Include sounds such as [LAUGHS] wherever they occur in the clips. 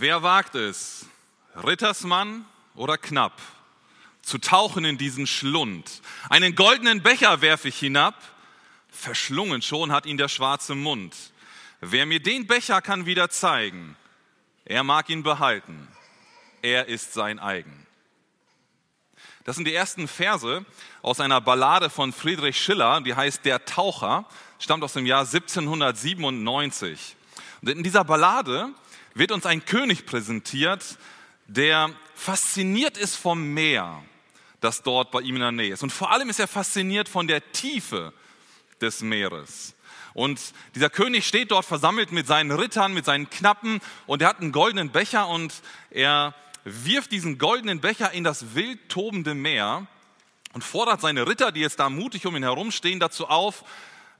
Wer wagt es, Rittersmann oder knapp, zu tauchen in diesen Schlund? Einen goldenen Becher werfe ich hinab, verschlungen schon hat ihn der schwarze Mund. Wer mir den Becher kann wieder zeigen, er mag ihn behalten, er ist sein eigen. Das sind die ersten Verse aus einer Ballade von Friedrich Schiller, die heißt Der Taucher, stammt aus dem Jahr 1797. Und in dieser Ballade wird uns ein König präsentiert, der fasziniert ist vom Meer, das dort bei ihm in der Nähe ist. Und vor allem ist er fasziniert von der Tiefe des Meeres. Und dieser König steht dort versammelt mit seinen Rittern, mit seinen Knappen und er hat einen goldenen Becher und er wirft diesen goldenen Becher in das wild tobende Meer und fordert seine Ritter, die jetzt da mutig um ihn herumstehen, dazu auf,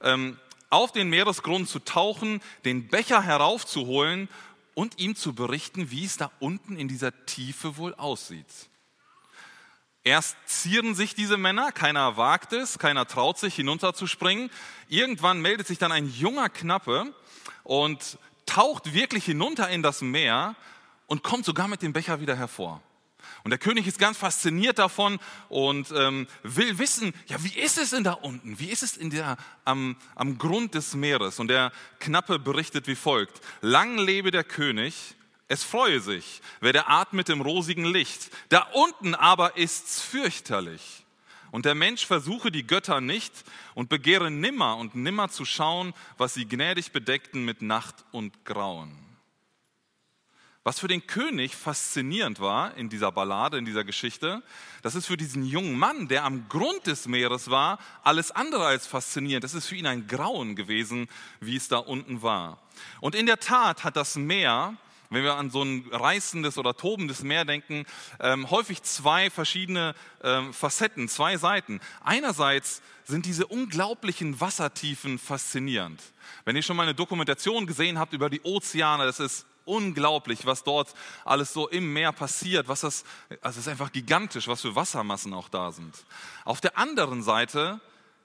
ähm, auf den Meeresgrund zu tauchen, den Becher heraufzuholen und ihm zu berichten, wie es da unten in dieser Tiefe wohl aussieht. Erst zieren sich diese Männer, keiner wagt es, keiner traut sich hinunterzuspringen. Irgendwann meldet sich dann ein junger Knappe und taucht wirklich hinunter in das Meer und kommt sogar mit dem Becher wieder hervor. Und der König ist ganz fasziniert davon und ähm, will wissen, ja, wie ist es denn da unten? Wie ist es in der, am, am Grund des Meeres? Und der Knappe berichtet wie folgt. Lang lebe der König, es freue sich, wer der atmet im rosigen Licht. Da unten aber ist's fürchterlich. Und der Mensch versuche die Götter nicht und begehre nimmer und nimmer zu schauen, was sie gnädig bedeckten mit Nacht und Grauen. Was für den König faszinierend war in dieser Ballade, in dieser Geschichte, das ist für diesen jungen Mann, der am Grund des Meeres war, alles andere als faszinierend. Das ist für ihn ein Grauen gewesen, wie es da unten war. Und in der Tat hat das Meer, wenn wir an so ein reißendes oder tobendes Meer denken, ähm, häufig zwei verschiedene ähm, Facetten, zwei Seiten. Einerseits sind diese unglaublichen Wassertiefen faszinierend. Wenn ihr schon mal eine Dokumentation gesehen habt über die Ozeane, das ist unglaublich, was dort alles so im Meer passiert. Was das, also es ist einfach gigantisch, was für Wassermassen auch da sind. Auf der anderen Seite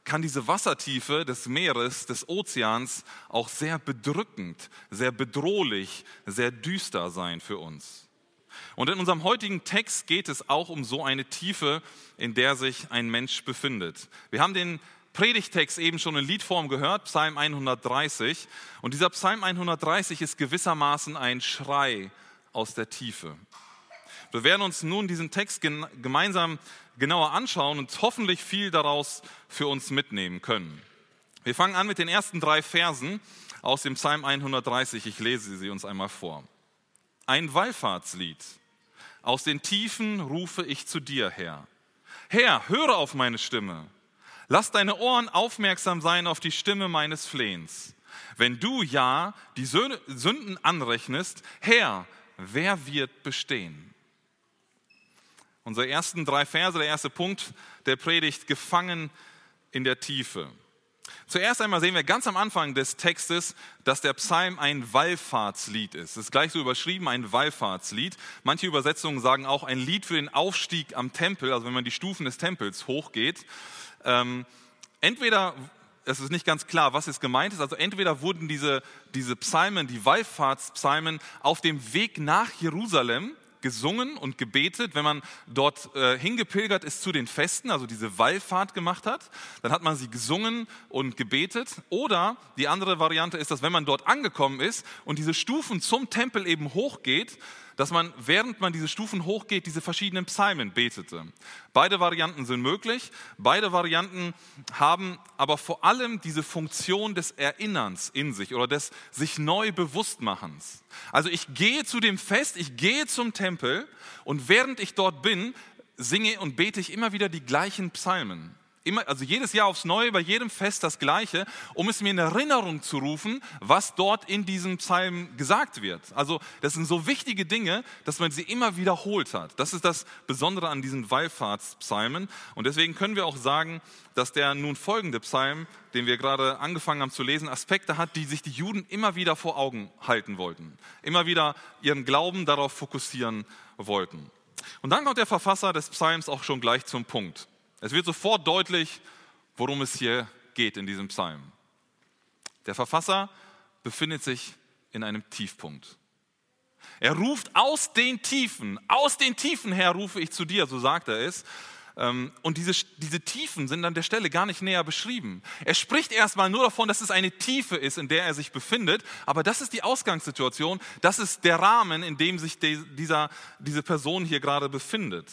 kann diese Wassertiefe des Meeres, des Ozeans auch sehr bedrückend, sehr bedrohlich, sehr düster sein für uns. Und in unserem heutigen Text geht es auch um so eine Tiefe, in der sich ein Mensch befindet. Wir haben den Predigtext eben schon in Liedform gehört, Psalm 130. Und dieser Psalm 130 ist gewissermaßen ein Schrei aus der Tiefe. Wir werden uns nun diesen Text gemeinsam genauer anschauen und hoffentlich viel daraus für uns mitnehmen können. Wir fangen an mit den ersten drei Versen aus dem Psalm 130. Ich lese sie uns einmal vor. Ein Wallfahrtslied. Aus den Tiefen rufe ich zu dir, Herr. Herr, höre auf meine Stimme. Lass deine Ohren aufmerksam sein auf die Stimme meines Flehens. Wenn du ja die Sünden anrechnest, Herr, wer wird bestehen? Unsere ersten drei Verse, der erste Punkt der Predigt, gefangen in der Tiefe. Zuerst einmal sehen wir ganz am Anfang des Textes, dass der Psalm ein Wallfahrtslied ist. Es ist gleich so überschrieben, ein Wallfahrtslied. Manche Übersetzungen sagen auch ein Lied für den Aufstieg am Tempel, also wenn man die Stufen des Tempels hochgeht. Ähm, entweder, es ist nicht ganz klar, was jetzt gemeint ist, also entweder wurden diese, diese Psalmen, die Wallfahrtspsalmen, auf dem Weg nach Jerusalem gesungen und gebetet, wenn man dort äh, hingepilgert ist zu den Festen, also diese Wallfahrt gemacht hat, dann hat man sie gesungen und gebetet. Oder die andere Variante ist, dass wenn man dort angekommen ist und diese Stufen zum Tempel eben hochgeht, dass man, während man diese Stufen hochgeht, diese verschiedenen Psalmen betete. Beide Varianten sind möglich. Beide Varianten haben aber vor allem diese Funktion des Erinnerns in sich oder des sich neu Bewusstmachens. Also ich gehe zu dem Fest, ich gehe zum Tempel und während ich dort bin, singe und bete ich immer wieder die gleichen Psalmen immer, also jedes Jahr aufs Neue, bei jedem Fest das Gleiche, um es mir in Erinnerung zu rufen, was dort in diesem Psalm gesagt wird. Also das sind so wichtige Dinge, dass man sie immer wiederholt hat. Das ist das Besondere an diesen Wallfahrtspsalmen. Und deswegen können wir auch sagen, dass der nun folgende Psalm, den wir gerade angefangen haben zu lesen, Aspekte hat, die sich die Juden immer wieder vor Augen halten wollten. Immer wieder ihren Glauben darauf fokussieren wollten. Und dann kommt der Verfasser des Psalms auch schon gleich zum Punkt. Es wird sofort deutlich, worum es hier geht in diesem Psalm. Der Verfasser befindet sich in einem Tiefpunkt. Er ruft aus den Tiefen, aus den Tiefen her rufe ich zu dir, so sagt er es. Ähm, und diese, diese Tiefen sind an der Stelle gar nicht näher beschrieben. Er spricht erstmal nur davon, dass es eine Tiefe ist, in der er sich befindet, aber das ist die Ausgangssituation, das ist der Rahmen, in dem sich dieser, diese Person hier gerade befindet.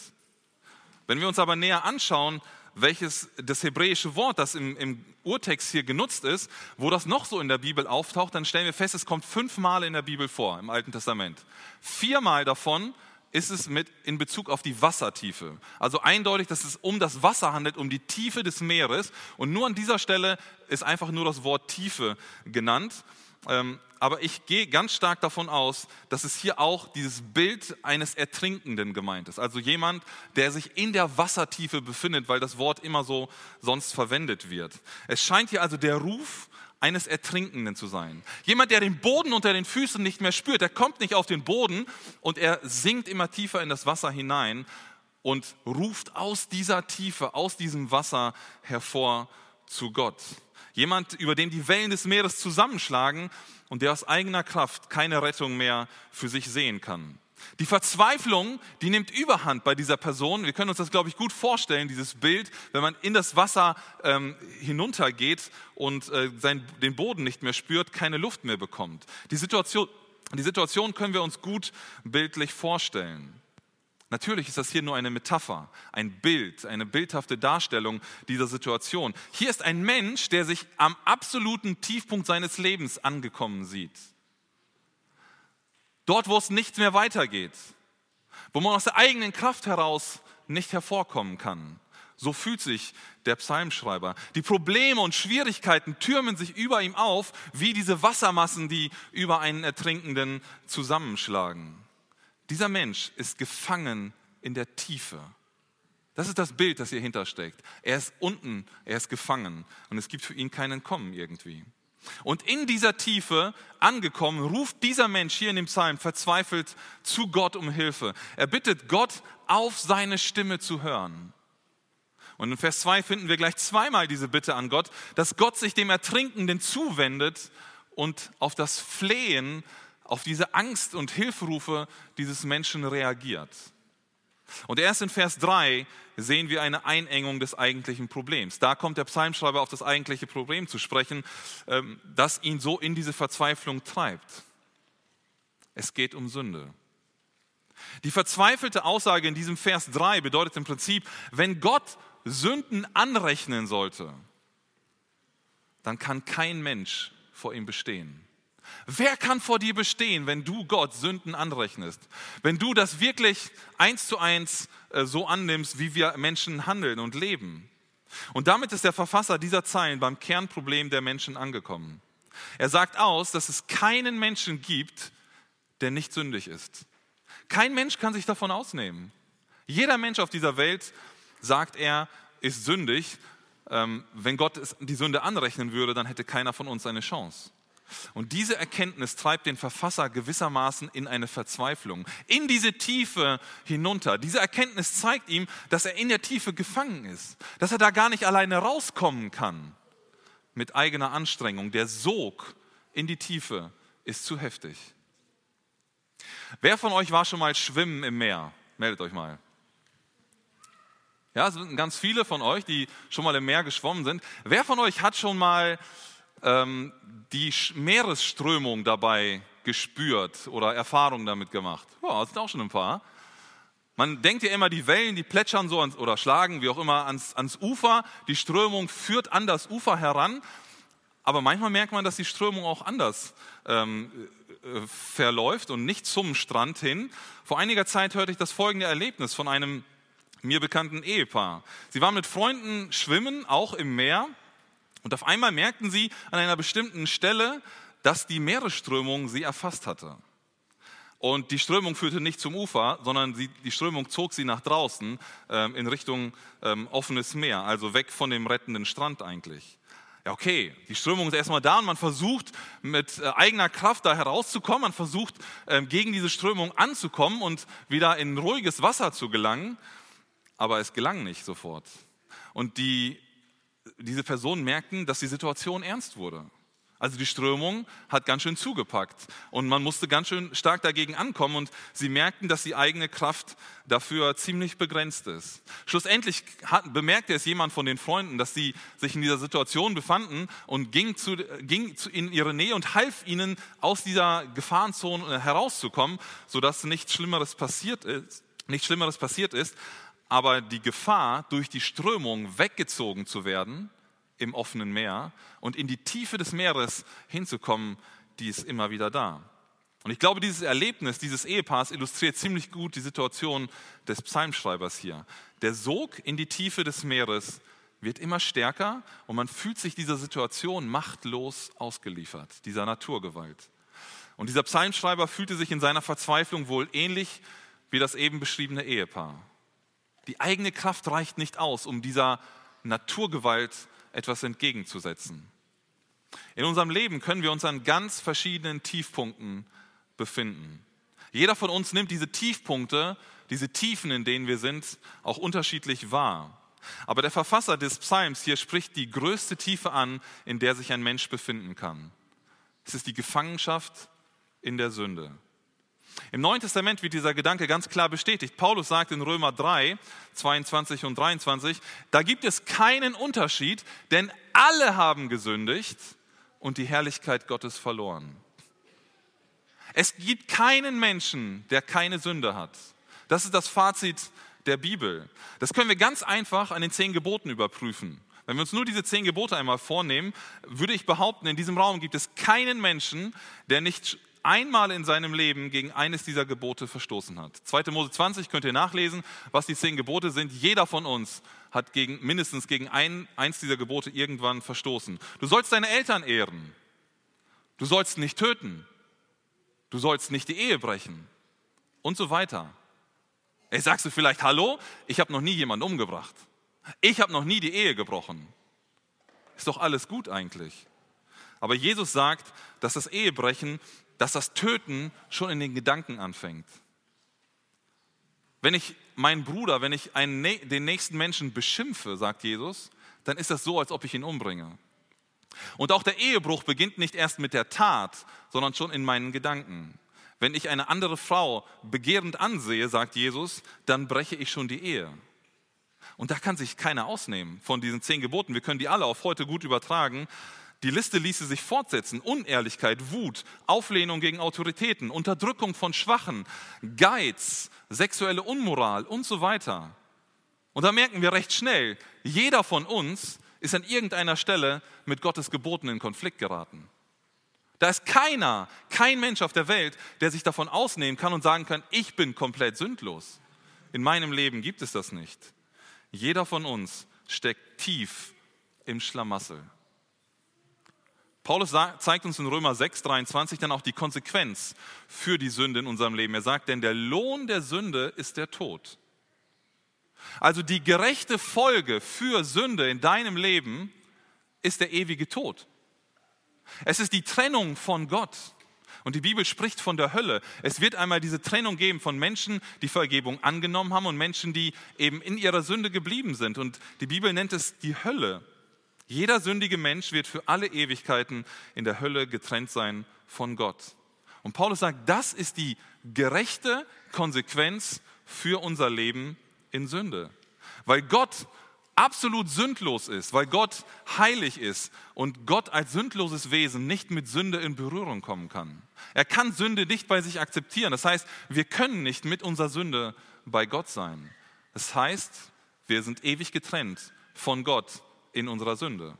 Wenn wir uns aber näher anschauen, welches das hebräische Wort, das im, im Urtext hier genutzt ist, wo das noch so in der Bibel auftaucht, dann stellen wir fest, es kommt fünfmal in der Bibel vor, im Alten Testament. Viermal davon ist es mit in Bezug auf die Wassertiefe. Also eindeutig, dass es um das Wasser handelt, um die Tiefe des Meeres. Und nur an dieser Stelle ist einfach nur das Wort Tiefe genannt. Ähm, aber ich gehe ganz stark davon aus, dass es hier auch dieses Bild eines Ertrinkenden gemeint ist. Also jemand, der sich in der Wassertiefe befindet, weil das Wort immer so sonst verwendet wird. Es scheint hier also der Ruf eines Ertrinkenden zu sein. Jemand, der den Boden unter den Füßen nicht mehr spürt. Der kommt nicht auf den Boden und er sinkt immer tiefer in das Wasser hinein und ruft aus dieser Tiefe, aus diesem Wasser hervor zu Gott. Jemand, über den die Wellen des Meeres zusammenschlagen und der aus eigener Kraft keine Rettung mehr für sich sehen kann. Die Verzweiflung, die nimmt Überhand bei dieser Person. Wir können uns das, glaube ich, gut vorstellen, dieses Bild, wenn man in das Wasser ähm, hinuntergeht und äh, sein, den Boden nicht mehr spürt, keine Luft mehr bekommt. Die Situation, die Situation können wir uns gut bildlich vorstellen. Natürlich ist das hier nur eine Metapher, ein Bild, eine bildhafte Darstellung dieser Situation. Hier ist ein Mensch, der sich am absoluten Tiefpunkt seines Lebens angekommen sieht. Dort, wo es nichts mehr weitergeht, wo man aus der eigenen Kraft heraus nicht hervorkommen kann. So fühlt sich der Psalmschreiber. Die Probleme und Schwierigkeiten türmen sich über ihm auf, wie diese Wassermassen, die über einen Ertrinkenden zusammenschlagen. Dieser Mensch ist gefangen in der Tiefe. Das ist das Bild, das hier hintersteckt. Er ist unten, er ist gefangen und es gibt für ihn kein Entkommen irgendwie. Und in dieser Tiefe angekommen, ruft dieser Mensch hier in dem Psalm verzweifelt zu Gott um Hilfe. Er bittet Gott, auf seine Stimme zu hören. Und in Vers 2 finden wir gleich zweimal diese Bitte an Gott, dass Gott sich dem Ertrinkenden zuwendet und auf das Flehen auf diese Angst und Hilferufe dieses Menschen reagiert. Und erst in Vers 3 sehen wir eine Einengung des eigentlichen Problems. Da kommt der Psalmschreiber auf das eigentliche Problem zu sprechen, ähm, das ihn so in diese Verzweiflung treibt. Es geht um Sünde. Die verzweifelte Aussage in diesem Vers 3 bedeutet im Prinzip, wenn Gott Sünden anrechnen sollte, dann kann kein Mensch vor ihm bestehen. Wer kann vor dir bestehen, wenn du Gott Sünden anrechnest? Wenn du das wirklich eins zu eins äh, so annimmst, wie wir Menschen handeln und leben? Und damit ist der Verfasser dieser Zeilen beim Kernproblem der Menschen angekommen. Er sagt aus, dass es keinen Menschen gibt, der nicht sündig ist. Kein Mensch kann sich davon ausnehmen. Jeder Mensch auf dieser Welt, sagt er, ist sündig. Ähm, wenn Gott die Sünde anrechnen würde, dann hätte keiner von uns eine Chance. Und diese Erkenntnis treibt den Verfasser gewissermaßen in eine Verzweiflung, in diese Tiefe hinunter. Diese Erkenntnis zeigt ihm, dass er in der Tiefe gefangen ist, dass er da gar nicht alleine rauskommen kann mit eigener Anstrengung. Der Sog in die Tiefe ist zu heftig. Wer von euch war schon mal schwimmen im Meer? Meldet euch mal. Ja, es sind ganz viele von euch, die schon mal im Meer geschwommen sind. Wer von euch hat schon mal ähm, die Meeresströmung dabei gespürt oder Erfahrungen damit gemacht? Ja, das sind auch schon ein paar. Man denkt ja immer, die Wellen, die plätschern so ans, oder schlagen, wie auch immer, ans, ans Ufer. Die Strömung führt an das Ufer heran. Aber manchmal merkt man, dass die Strömung auch anders ähm, äh, verläuft und nicht zum Strand hin. Vor einiger Zeit hörte ich das folgende Erlebnis von einem mir bekannten Ehepaar. Sie waren mit Freunden schwimmen, auch im Meer. Und auf einmal merkten sie an einer bestimmten Stelle, dass die Meeresströmung sie erfasst hatte. Und die Strömung führte nicht zum Ufer, sondern sie, die Strömung zog sie nach draußen ähm, in Richtung ähm, offenes Meer, also weg von dem rettenden Strand eigentlich. Ja, okay, die Strömung ist erstmal da und man versucht mit äh, eigener Kraft da herauszukommen, man versucht ähm, gegen diese Strömung anzukommen und wieder in ruhiges Wasser zu gelangen, aber es gelang nicht sofort. Und die diese Personen merkten, dass die Situation ernst wurde. Also die Strömung hat ganz schön zugepackt und man musste ganz schön stark dagegen ankommen und sie merkten, dass die eigene Kraft dafür ziemlich begrenzt ist. Schlussendlich hat, bemerkte es jemand von den Freunden, dass sie sich in dieser Situation befanden und ging, zu, ging zu, in ihre Nähe und half ihnen aus dieser Gefahrenzone herauszukommen, sodass nichts Schlimmeres passiert ist. Nichts Schlimmeres passiert ist, aber die Gefahr, durch die Strömung weggezogen zu werden, im offenen Meer und in die Tiefe des Meeres hinzukommen, die ist immer wieder da. Und ich glaube, dieses Erlebnis dieses Ehepaars illustriert ziemlich gut die Situation des Psalmschreibers hier. Der Sog in die Tiefe des Meeres wird immer stärker und man fühlt sich dieser Situation machtlos ausgeliefert, dieser Naturgewalt. Und dieser Psalmschreiber fühlte sich in seiner Verzweiflung wohl ähnlich wie das eben beschriebene Ehepaar. Die eigene Kraft reicht nicht aus, um dieser Naturgewalt etwas entgegenzusetzen. In unserem Leben können wir uns an ganz verschiedenen Tiefpunkten befinden. Jeder von uns nimmt diese Tiefpunkte, diese Tiefen, in denen wir sind, auch unterschiedlich wahr. Aber der Verfasser des Psalms hier spricht die größte Tiefe an, in der sich ein Mensch befinden kann. Es ist die Gefangenschaft in der Sünde. Im Neuen Testament wird dieser Gedanke ganz klar bestätigt. Paulus sagt in Römer 3, 22 und 23, da gibt es keinen Unterschied, denn alle haben gesündigt und die Herrlichkeit Gottes verloren. Es gibt keinen Menschen, der keine Sünde hat. Das ist das Fazit der Bibel. Das können wir ganz einfach an den zehn Geboten überprüfen. Wenn wir uns nur diese zehn Gebote einmal vornehmen, würde ich behaupten, in diesem Raum gibt es keinen Menschen, der nicht einmal in seinem Leben gegen eines dieser Gebote verstoßen hat. 2. Mose 20 könnt ihr nachlesen, was die zehn Gebote sind. Jeder von uns hat gegen, mindestens gegen ein, eins dieser Gebote irgendwann verstoßen. Du sollst deine Eltern ehren. Du sollst nicht töten. Du sollst nicht die Ehe brechen. Und so weiter. Ey, sagst du vielleicht, hallo, ich habe noch nie jemanden umgebracht. Ich habe noch nie die Ehe gebrochen. Ist doch alles gut eigentlich. Aber Jesus sagt, dass das Ehebrechen dass das Töten schon in den Gedanken anfängt. Wenn ich meinen Bruder, wenn ich einen, den nächsten Menschen beschimpfe, sagt Jesus, dann ist das so, als ob ich ihn umbringe. Und auch der Ehebruch beginnt nicht erst mit der Tat, sondern schon in meinen Gedanken. Wenn ich eine andere Frau begehrend ansehe, sagt Jesus, dann breche ich schon die Ehe. Und da kann sich keiner ausnehmen von diesen zehn Geboten. Wir können die alle auf heute gut übertragen. Die Liste ließe sich fortsetzen. Unehrlichkeit, Wut, Auflehnung gegen Autoritäten, Unterdrückung von Schwachen, Geiz, sexuelle Unmoral und so weiter. Und da merken wir recht schnell, jeder von uns ist an irgendeiner Stelle mit Gottes Geboten in Konflikt geraten. Da ist keiner, kein Mensch auf der Welt, der sich davon ausnehmen kann und sagen kann, ich bin komplett sündlos. In meinem Leben gibt es das nicht. Jeder von uns steckt tief im Schlamassel. Paulus zeigt uns in Römer 6, 23 dann auch die Konsequenz für die Sünde in unserem Leben. Er sagt, denn der Lohn der Sünde ist der Tod. Also die gerechte Folge für Sünde in deinem Leben ist der ewige Tod. Es ist die Trennung von Gott. Und die Bibel spricht von der Hölle. Es wird einmal diese Trennung geben von Menschen, die Vergebung angenommen haben und Menschen, die eben in ihrer Sünde geblieben sind. Und die Bibel nennt es die Hölle. Jeder sündige Mensch wird für alle Ewigkeiten in der Hölle getrennt sein von Gott. Und Paulus sagt, das ist die gerechte Konsequenz für unser Leben in Sünde. Weil Gott absolut sündlos ist, weil Gott heilig ist und Gott als sündloses Wesen nicht mit Sünde in Berührung kommen kann. Er kann Sünde nicht bei sich akzeptieren. Das heißt, wir können nicht mit unserer Sünde bei Gott sein. Das heißt, wir sind ewig getrennt von Gott in unserer Sünde.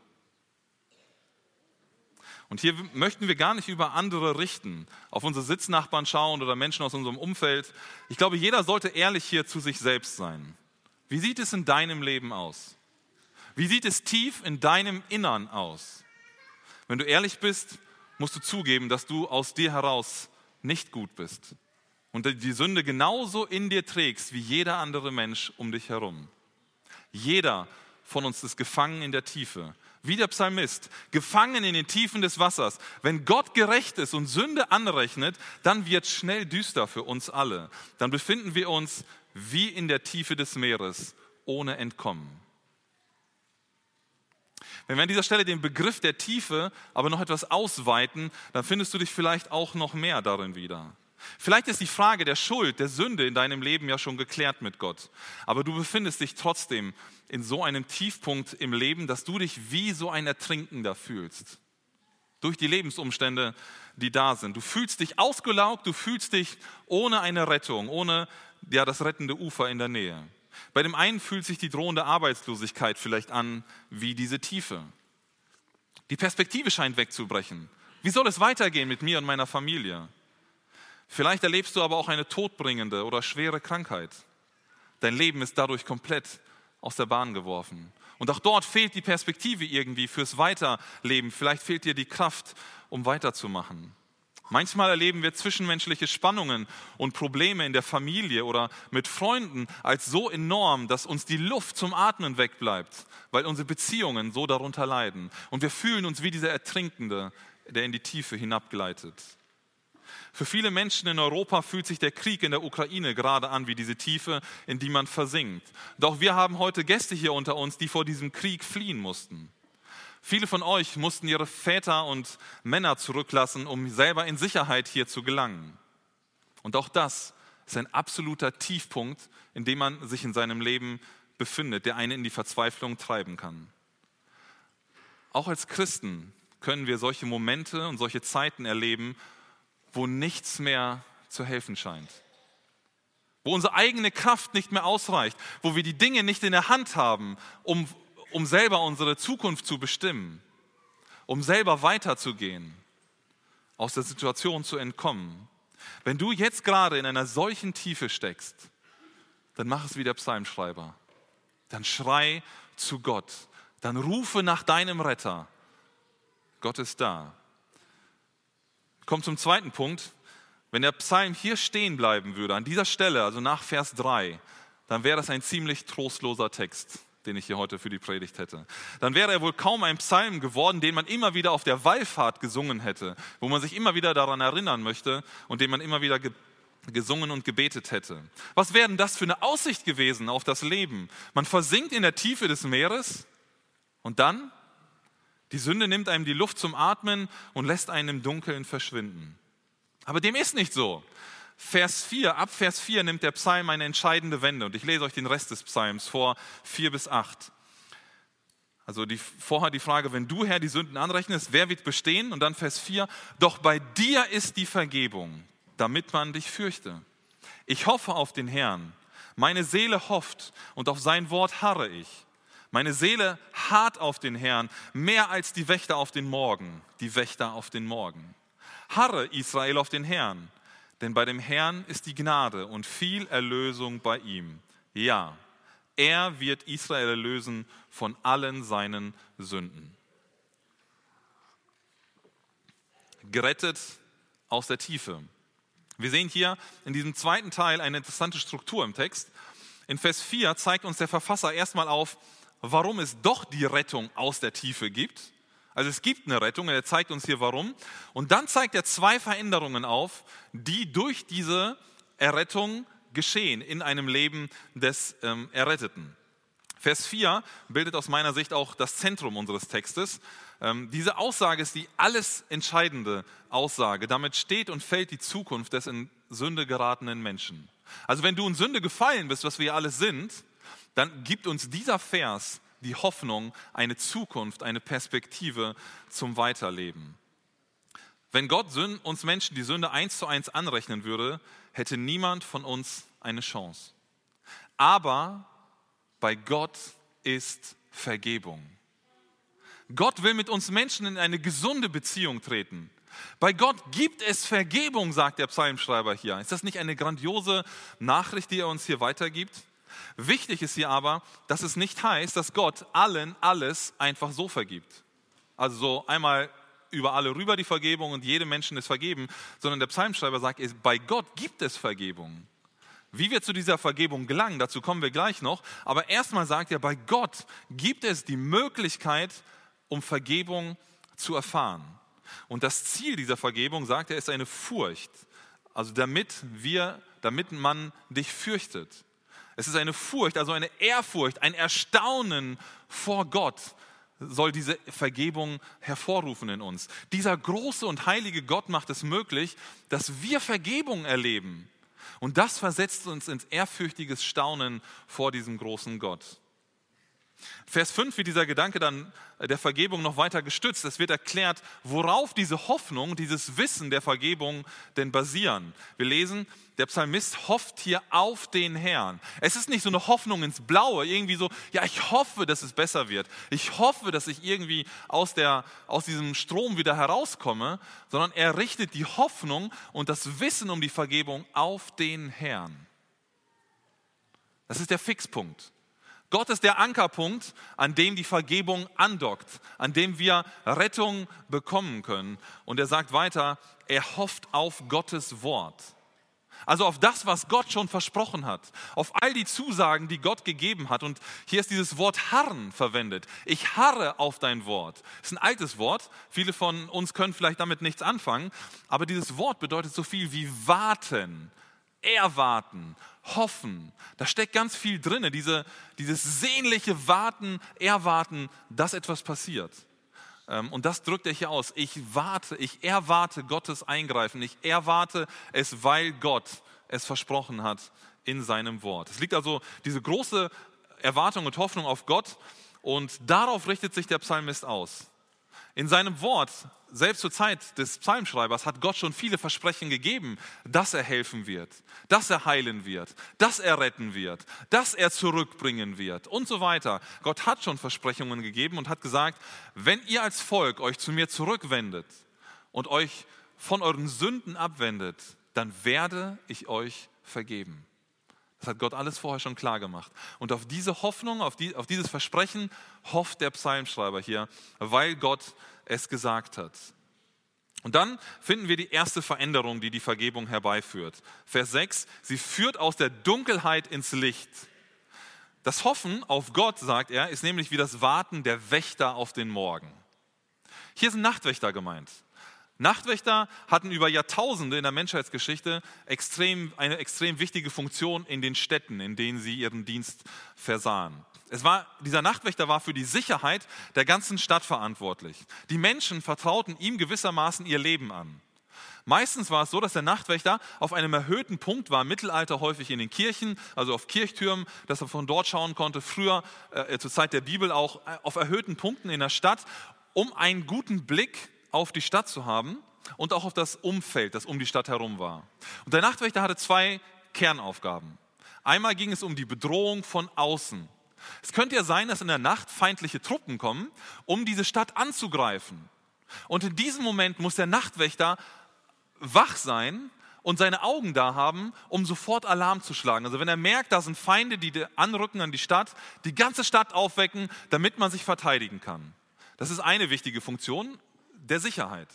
Und hier möchten wir gar nicht über andere richten, auf unsere Sitznachbarn schauen oder Menschen aus unserem Umfeld. Ich glaube, jeder sollte ehrlich hier zu sich selbst sein. Wie sieht es in deinem Leben aus? Wie sieht es tief in deinem Innern aus? Wenn du ehrlich bist, musst du zugeben, dass du aus dir heraus nicht gut bist und die Sünde genauso in dir trägst wie jeder andere Mensch um dich herum. Jeder von uns ist gefangen in der Tiefe. Wie der Psalmist, gefangen in den Tiefen des Wassers. Wenn Gott gerecht ist und Sünde anrechnet, dann wird schnell düster für uns alle. Dann befinden wir uns wie in der Tiefe des Meeres, ohne Entkommen. Wenn wir an dieser Stelle den Begriff der Tiefe aber noch etwas ausweiten, dann findest du dich vielleicht auch noch mehr darin wieder. Vielleicht ist die Frage der Schuld, der Sünde in deinem Leben ja schon geklärt mit Gott. Aber du befindest dich trotzdem in so einem Tiefpunkt im Leben, dass du dich wie so ein Ertrinkender fühlst. Durch die Lebensumstände, die da sind. Du fühlst dich ausgelaugt, du fühlst dich ohne eine Rettung, ohne ja, das rettende Ufer in der Nähe. Bei dem einen fühlt sich die drohende Arbeitslosigkeit vielleicht an wie diese Tiefe. Die Perspektive scheint wegzubrechen. Wie soll es weitergehen mit mir und meiner Familie? Vielleicht erlebst du aber auch eine todbringende oder schwere Krankheit. Dein Leben ist dadurch komplett aus der Bahn geworfen. Und auch dort fehlt die Perspektive irgendwie fürs Weiterleben. Vielleicht fehlt dir die Kraft, um weiterzumachen. Manchmal erleben wir zwischenmenschliche Spannungen und Probleme in der Familie oder mit Freunden als so enorm, dass uns die Luft zum Atmen wegbleibt, weil unsere Beziehungen so darunter leiden. Und wir fühlen uns wie dieser Ertrinkende, der in die Tiefe hinabgleitet. Für viele Menschen in Europa fühlt sich der Krieg in der Ukraine gerade an wie diese Tiefe, in die man versinkt. Doch wir haben heute Gäste hier unter uns, die vor diesem Krieg fliehen mussten. Viele von euch mussten ihre Väter und Männer zurücklassen, um selber in Sicherheit hier zu gelangen. Und auch das ist ein absoluter Tiefpunkt, in dem man sich in seinem Leben befindet, der einen in die Verzweiflung treiben kann. Auch als Christen können wir solche Momente und solche Zeiten erleben, wo nichts mehr zu helfen scheint. Wo unsere eigene Kraft nicht mehr ausreicht, wo wir die Dinge nicht in der Hand haben, um um selber unsere Zukunft zu bestimmen, um selber weiterzugehen, aus der Situation zu entkommen. Wenn du jetzt gerade in einer solchen Tiefe steckst, dann mach es wie der Psalmschreiber. Dann schrei zu Gott. Dann rufe nach deinem Retter. Gott ist da. Kommt zum zweiten Punkt. Wenn der Psalm hier stehen bleiben würde, an dieser Stelle, also nach Vers 3, dann wäre das ein ziemlich trostloser Text den ich hier heute für die Predigt hätte. Dann wäre er wohl kaum ein Psalm geworden, den man immer wieder auf der Wallfahrt gesungen hätte, wo man sich immer wieder daran erinnern möchte und den man immer wieder ge gesungen und gebetet hätte. Was wäre denn das für eine Aussicht gewesen auf das Leben? Man versinkt in der Tiefe des Meeres und dann? Die Sünde nimmt einem die Luft zum Atmen und lässt einen im Dunkeln verschwinden. Aber dem ist nicht so. Vers 4, ab Vers 4 nimmt der Psalm eine entscheidende Wende und ich lese euch den Rest des Psalms vor, 4 bis 8. Also die, vorher die Frage, wenn du Herr die Sünden anrechnest, wer wird bestehen? Und dann Vers 4, doch bei dir ist die Vergebung, damit man dich fürchte. Ich hoffe auf den Herrn. Meine Seele hofft und auf sein Wort harre ich. Meine Seele harrt auf den Herrn, mehr als die Wächter auf den Morgen, die Wächter auf den Morgen. Harre Israel auf den Herrn denn bei dem Herrn ist die Gnade und viel Erlösung bei ihm. Ja, er wird Israel erlösen von allen seinen Sünden. Gerettet aus der Tiefe. Wir sehen hier in diesem zweiten Teil eine interessante Struktur im Text. In Vers 4 zeigt uns der Verfasser erstmal auf, warum es doch die Rettung aus der Tiefe gibt. Also es gibt eine Rettung und er zeigt uns hier warum. Und dann zeigt er zwei Veränderungen auf, die durch diese Errettung geschehen in einem Leben des ähm, Erretteten. Vers 4 bildet aus meiner Sicht auch das Zentrum unseres Textes. Ähm, diese Aussage ist die alles entscheidende Aussage. Damit steht und fällt die Zukunft des in Sünde geratenen Menschen. Also wenn du in Sünde gefallen bist, was wir alles sind, dann gibt uns dieser Vers die Hoffnung, eine Zukunft, eine Perspektive zum Weiterleben. Wenn Gott uns Menschen die Sünde eins zu eins anrechnen würde, hätte niemand von uns eine Chance. Aber bei Gott ist Vergebung. Gott will mit uns Menschen in eine gesunde Beziehung treten. Bei Gott gibt es Vergebung, sagt der Psalmschreiber hier. Ist das nicht eine grandiose Nachricht, die er uns hier weitergibt? Wichtig ist hier aber, dass es nicht heißt, dass Gott allen alles einfach so vergibt. Also so einmal über alle rüber die Vergebung und jedem Menschen ist vergeben, sondern der Psalmschreiber sagt, bei Gott gibt es Vergebung. Wie wir zu dieser Vergebung gelangen, dazu kommen wir gleich noch. Aber erstmal sagt er, bei Gott gibt es die Möglichkeit, um Vergebung zu erfahren. Und das Ziel dieser Vergebung, sagt er, ist eine Furcht. Also damit wir, damit man dich fürchtet. Es ist eine Furcht, also eine Ehrfurcht, ein Erstaunen vor Gott, soll diese Vergebung hervorrufen in uns. Dieser große und heilige Gott macht es möglich, dass wir Vergebung erleben. Und das versetzt uns ins ehrfürchtiges Staunen vor diesem großen Gott. Vers 5 wird dieser Gedanke dann der Vergebung noch weiter gestützt. Es wird erklärt, worauf diese Hoffnung, dieses Wissen der Vergebung denn basieren. Wir lesen, der Psalmist hofft hier auf den Herrn. Es ist nicht so eine Hoffnung ins Blaue, irgendwie so, ja, ich hoffe, dass es besser wird. Ich hoffe, dass ich irgendwie aus, der, aus diesem Strom wieder herauskomme, sondern er richtet die Hoffnung und das Wissen um die Vergebung auf den Herrn. Das ist der Fixpunkt. Gott ist der Ankerpunkt, an dem die Vergebung andockt, an dem wir Rettung bekommen können. Und er sagt weiter, er hofft auf Gottes Wort. Also auf das, was Gott schon versprochen hat, auf all die Zusagen, die Gott gegeben hat. Und hier ist dieses Wort harren verwendet. Ich harre auf dein Wort. Ist ein altes Wort. Viele von uns können vielleicht damit nichts anfangen. Aber dieses Wort bedeutet so viel wie warten, erwarten, hoffen. Da steckt ganz viel drin, diese, dieses sehnliche Warten, Erwarten, dass etwas passiert. Ähm, und das drückt er hier aus. Ich warte, ich erwarte Gottes Eingreifen. Ich erwarte es, weil Gott es versprochen hat in seinem Wort. Es liegt also diese große Erwartung und Hoffnung auf Gott und darauf richtet sich der Psalmist aus. In seinem Wort, selbst zur Zeit des Psalmschreibers, hat Gott schon viele Versprechen gegeben, dass er helfen wird, dass er heilen wird, dass er retten wird, dass er zurückbringen wird und so weiter. Gott hat schon Versprechungen gegeben und hat gesagt, wenn ihr als Volk euch zu mir zurückwendet und euch von euren Sünden abwendet, dann werde ich euch vergeben. Das hat Gott alles vorher schon klar gemacht. Und auf diese Hoffnung, auf, die, auf dieses Versprechen hofft der Psalmschreiber hier, weil Gott es gesagt hat. Und dann finden wir die erste Veränderung, die die Vergebung herbeiführt. Vers 6, sie führt aus der Dunkelheit ins Licht. Das Hoffen auf Gott, sagt er, ist nämlich wie das Warten der Wächter auf den Morgen. Hier sind Nachtwächter gemeint. Nachtwächter hatten über Jahrtausende in der Menschheitsgeschichte extrem, eine extrem wichtige Funktion in den Städten, in denen sie ihren Dienst versahen. Es war, dieser Nachtwächter war für die Sicherheit der ganzen Stadt verantwortlich. Die Menschen vertrauten ihm gewissermaßen ihr Leben an. Meistens war es so, dass der Nachtwächter auf einem erhöhten Punkt war, im Mittelalter häufig in den Kirchen, also auf Kirchtürmen, dass er von dort schauen konnte, früher äh, zur Zeit der Bibel auch äh, auf erhöhten Punkten in der Stadt, um einen guten Blick auf die Stadt zu haben und auch auf das Umfeld, das um die Stadt herum war. Und der Nachtwächter hatte zwei Kernaufgaben. Einmal ging es um die Bedrohung von außen. Es könnte ja sein, dass in der Nacht feindliche Truppen kommen, um diese Stadt anzugreifen. Und in diesem Moment muss der Nachtwächter wach sein und seine Augen da haben, um sofort Alarm zu schlagen. Also wenn er merkt, da sind Feinde, die anrücken an die Stadt, die ganze Stadt aufwecken, damit man sich verteidigen kann. Das ist eine wichtige Funktion der Sicherheit.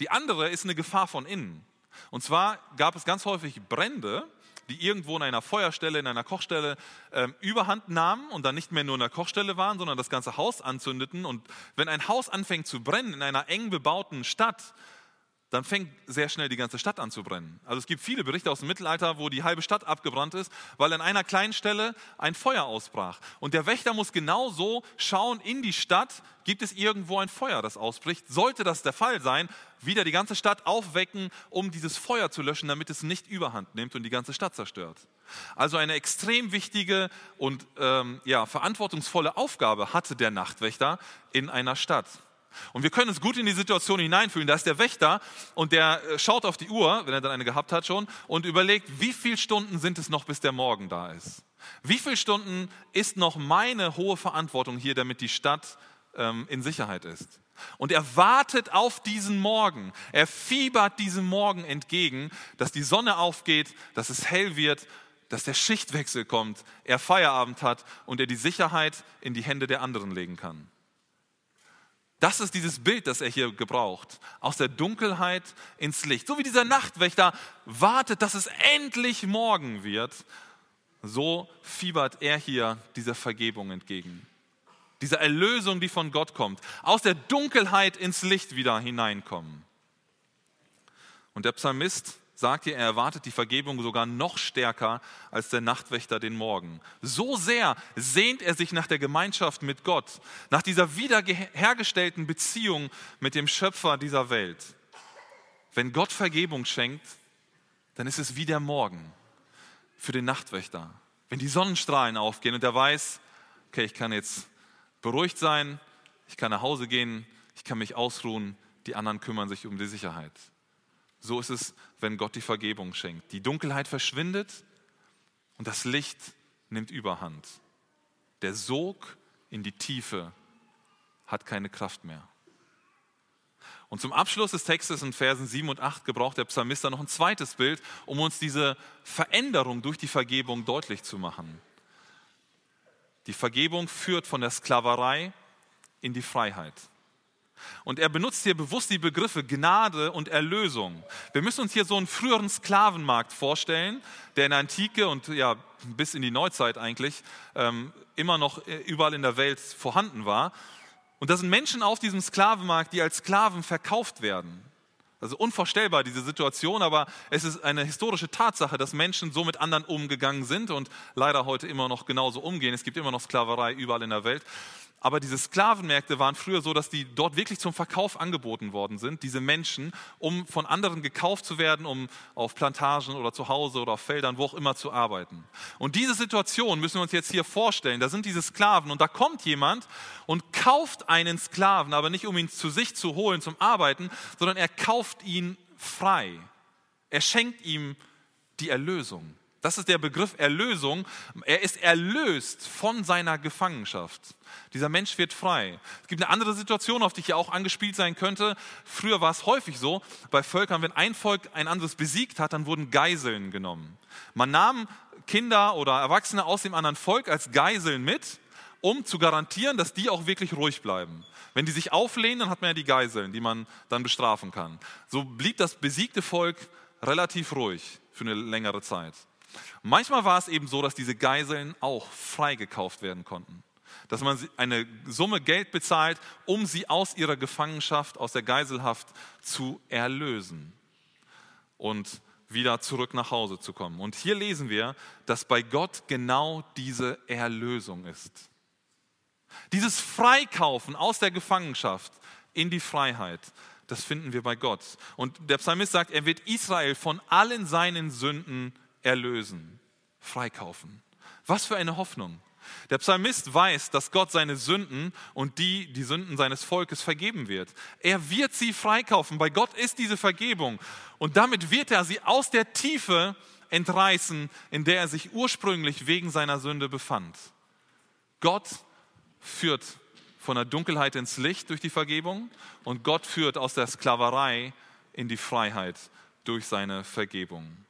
Die andere ist eine Gefahr von innen. Und zwar gab es ganz häufig Brände, die irgendwo in einer Feuerstelle, in einer Kochstelle äh, überhand nahmen und dann nicht mehr nur in der Kochstelle waren, sondern das ganze Haus anzündeten. Und wenn ein Haus anfängt zu brennen in einer eng bebauten Stadt, dann fängt sehr schnell die ganze Stadt an zu brennen. Also es gibt viele Berichte aus dem Mittelalter, wo die halbe Stadt abgebrannt ist, weil an einer kleinen Stelle ein Feuer ausbrach. Und der Wächter muss genau so schauen in die Stadt, gibt es irgendwo ein Feuer, das ausbricht. Sollte das der Fall sein, wieder die ganze Stadt aufwecken, um dieses Feuer zu löschen, damit es nicht überhand nimmt und die ganze Stadt zerstört. Also eine extrem wichtige und ähm, ja, verantwortungsvolle Aufgabe hatte der Nachtwächter in einer Stadt. Und wir können uns gut in die Situation hineinfühlen. Da ist der Wächter und der äh, schaut auf die Uhr, wenn er dann eine gehabt hat schon, und überlegt, wie viele Stunden sind es noch, bis der Morgen da ist? Wie viele Stunden ist noch meine hohe Verantwortung hier, damit die Stadt ähm, in Sicherheit ist? Und er wartet auf diesen Morgen. Er fiebert diesem Morgen entgegen, dass die Sonne aufgeht, dass es hell wird, dass der Schichtwechsel kommt, er Feierabend hat und er die Sicherheit in die Hände der anderen legen kann. Das ist dieses Bild, das er hier gebraucht. Aus der Dunkelheit ins Licht. So wie dieser Nachtwächter wartet, dass es endlich morgen wird, so fiebert er hier dieser Vergebung entgegen. Dieser Erlösung, die von Gott kommt. Aus der Dunkelheit ins Licht wieder hineinkommen. Und der Psalmist sagt ihr, er erwartet die Vergebung sogar noch stärker als der Nachtwächter den Morgen. So sehr sehnt er sich nach der Gemeinschaft mit Gott, nach dieser wiederhergestellten Beziehung mit dem Schöpfer dieser Welt. Wenn Gott Vergebung schenkt, dann ist es wie der Morgen für den Nachtwächter. Wenn die Sonnenstrahlen aufgehen und er weiß, okay, ich kann jetzt beruhigt sein, ich kann nach Hause gehen, ich kann mich ausruhen, die anderen kümmern sich um die Sicherheit. So ist es, wenn Gott die Vergebung schenkt. Die Dunkelheit verschwindet und das Licht nimmt überhand. Der Sog in die Tiefe hat keine Kraft mehr. Und zum Abschluss des Textes in Versen 7 und 8 gebraucht der Psalmist dann noch ein zweites Bild, um uns diese Veränderung durch die Vergebung deutlich zu machen. Die Vergebung führt von der Sklaverei in die Freiheit. Und er benutzt hier bewusst die Begriffe Gnade und Erlösung. Wir müssen uns hier so einen früheren Sklavenmarkt vorstellen, der in der Antike und ja bis in die Neuzeit eigentlich ähm, immer noch äh, überall in der Welt vorhanden war. Und da sind Menschen auf diesem Sklavenmarkt, die als Sklaven verkauft werden. Also unvorstellbar diese Situation, aber es ist eine historische Tatsache, dass Menschen so mit anderen umgegangen sind und leider heute immer noch genauso umgehen. Es gibt immer noch Sklaverei überall in der Welt. Aber diese Sklavenmärkte waren früher so, dass die dort wirklich zum Verkauf angeboten worden sind, diese Menschen, um von anderen gekauft zu werden, um auf Plantagen oder zu Hause oder auf Feldern, wo auch immer zu arbeiten. Und diese Situation müssen wir uns jetzt hier vorstellen. Da sind diese Sklaven und da kommt jemand und kauft einen Sklaven, aber nicht um ihn zu sich zu holen zum Arbeiten, sondern er kauft ihn frei. Er schenkt ihm die Erlösung. Das ist der Begriff Erlösung. Er ist erlöst von seiner Gefangenschaft. Dieser Mensch wird frei. Es gibt eine andere Situation, auf die ich ja auch angespielt sein könnte. Früher war es häufig so, bei Völkern, wenn ein Volk ein anderes besiegt hat, dann wurden Geiseln genommen. Man nahm Kinder oder Erwachsene aus dem anderen Volk als Geiseln mit, um zu garantieren, dass die auch wirklich ruhig bleiben. Wenn die sich auflehnen, dann hat man ja die Geiseln, die man dann bestrafen kann. So blieb das besiegte Volk relativ ruhig für eine längere Zeit. Manchmal war es eben so, dass diese Geiseln auch freigekauft werden konnten. Dass man eine Summe Geld bezahlt, um sie aus ihrer Gefangenschaft, aus der Geiselhaft zu erlösen und wieder zurück nach Hause zu kommen. Und hier lesen wir, dass bei Gott genau diese Erlösung ist. Dieses Freikaufen aus der Gefangenschaft in die Freiheit, das finden wir bei Gott. Und der Psalmist sagt, er wird Israel von allen seinen Sünden erlösen, freikaufen. Was für eine Hoffnung. Der Psalmist weiß, dass Gott seine Sünden und die, die Sünden seines Volkes vergeben wird. Er wird sie freikaufen. Bei Gott ist diese Vergebung. Und damit wird er sie aus der Tiefe entreißen, in der er sich ursprünglich wegen seiner Sünde befand. Gott führt von der Dunkelheit ins Licht durch die Vergebung und Gott führt aus der Sklaverei in die Freiheit durch seine Vergebung.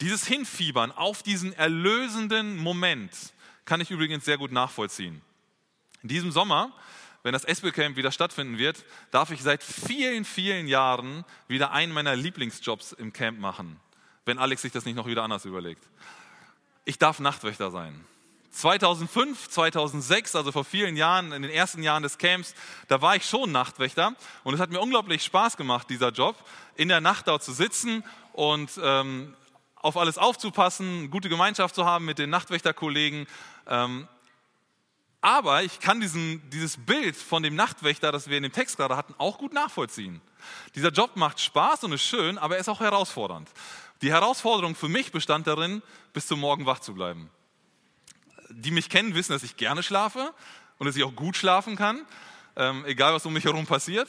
Dieses Hinfiebern auf diesen erlösenden Moment kann ich übrigens sehr gut nachvollziehen. In diesem Sommer, wenn das Espelcamp wieder stattfinden wird, darf ich seit vielen, vielen Jahren wieder einen meiner Lieblingsjobs im Camp machen, wenn Alex sich das nicht noch wieder anders überlegt. Ich darf Nachtwächter sein. 2005, 2006, also vor vielen Jahren, in den ersten Jahren des Camps, da war ich schon Nachtwächter und es hat mir unglaublich Spaß gemacht, dieser Job, in der Nacht dort zu sitzen und ähm, auf alles aufzupassen, gute Gemeinschaft zu haben mit den Nachtwächterkollegen. Ähm, aber ich kann diesen, dieses Bild von dem Nachtwächter, das wir in dem Text gerade hatten, auch gut nachvollziehen. Dieser Job macht Spaß und ist schön, aber er ist auch herausfordernd. Die Herausforderung für mich bestand darin, bis zum Morgen wach zu bleiben. Die mich kennen, wissen, dass ich gerne schlafe und dass ich auch gut schlafen kann, ähm, egal was um mich herum passiert.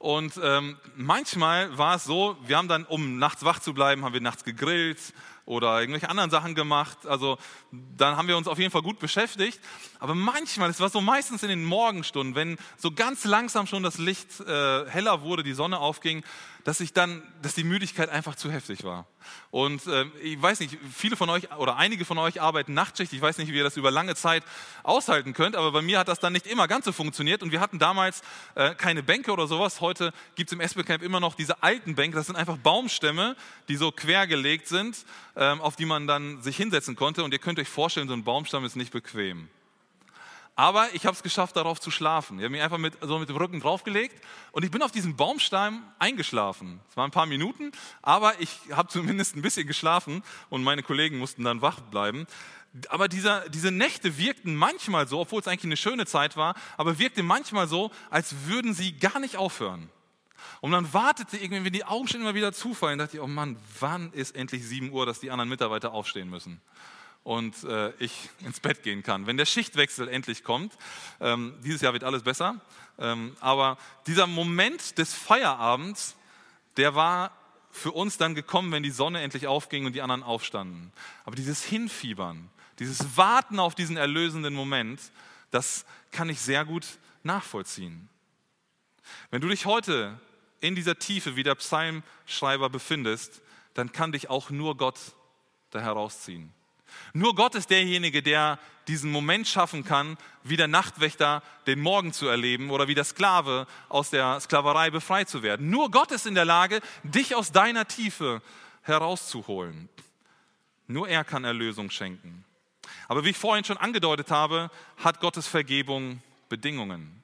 Und ähm, manchmal war es so, wir haben dann, um nachts wach zu bleiben, haben wir nachts gegrillt oder irgendwelche anderen Sachen gemacht. Also dann haben wir uns auf jeden Fall gut beschäftigt. Aber manchmal, es war so meistens in den Morgenstunden, wenn so ganz langsam schon das Licht äh, heller wurde, die Sonne aufging, dass ich dann, dass die Müdigkeit einfach zu heftig war. Und äh, ich weiß nicht, viele von euch oder einige von euch arbeiten Nachtschicht. Ich weiß nicht, wie ihr das über lange Zeit aushalten könnt, aber bei mir hat das dann nicht immer ganz so funktioniert. Und wir hatten damals äh, keine Bänke oder sowas. Heute gibt es im SB Camp immer noch diese alten Bänke. Das sind einfach Baumstämme, die so quergelegt sind, äh, auf die man dann sich hinsetzen konnte. Und ihr könnt euch vorstellen, so ein Baumstamm ist nicht bequem. Aber ich habe es geschafft, darauf zu schlafen. Ich habe mich einfach mit, so mit dem Rücken draufgelegt und ich bin auf diesem Baumstamm eingeschlafen. Es waren ein paar Minuten, aber ich habe zumindest ein bisschen geschlafen und meine Kollegen mussten dann wach bleiben. Aber dieser, diese Nächte wirkten manchmal so, obwohl es eigentlich eine schöne Zeit war, aber wirkte manchmal so, als würden sie gar nicht aufhören. Und dann wartete irgendwie, wenn die Augen schon immer wieder zufallen, dachte ich, oh Mann, wann ist endlich 7 Uhr, dass die anderen Mitarbeiter aufstehen müssen? Und äh, ich [LAUGHS] ins Bett gehen kann. Wenn der Schichtwechsel endlich kommt, ähm, dieses Jahr wird alles besser, ähm, aber dieser Moment des Feierabends, der war für uns dann gekommen, wenn die Sonne endlich aufging und die anderen aufstanden. Aber dieses Hinfiebern, dieses Warten auf diesen erlösenden Moment, das kann ich sehr gut nachvollziehen. Wenn du dich heute in dieser Tiefe wie der Psalmschreiber befindest, dann kann dich auch nur Gott da herausziehen. Nur Gott ist derjenige, der diesen Moment schaffen kann, wie der Nachtwächter den Morgen zu erleben oder wie der Sklave aus der Sklaverei befreit zu werden. Nur Gott ist in der Lage, dich aus deiner Tiefe herauszuholen. Nur er kann Erlösung schenken. Aber wie ich vorhin schon angedeutet habe, hat Gottes Vergebung Bedingungen.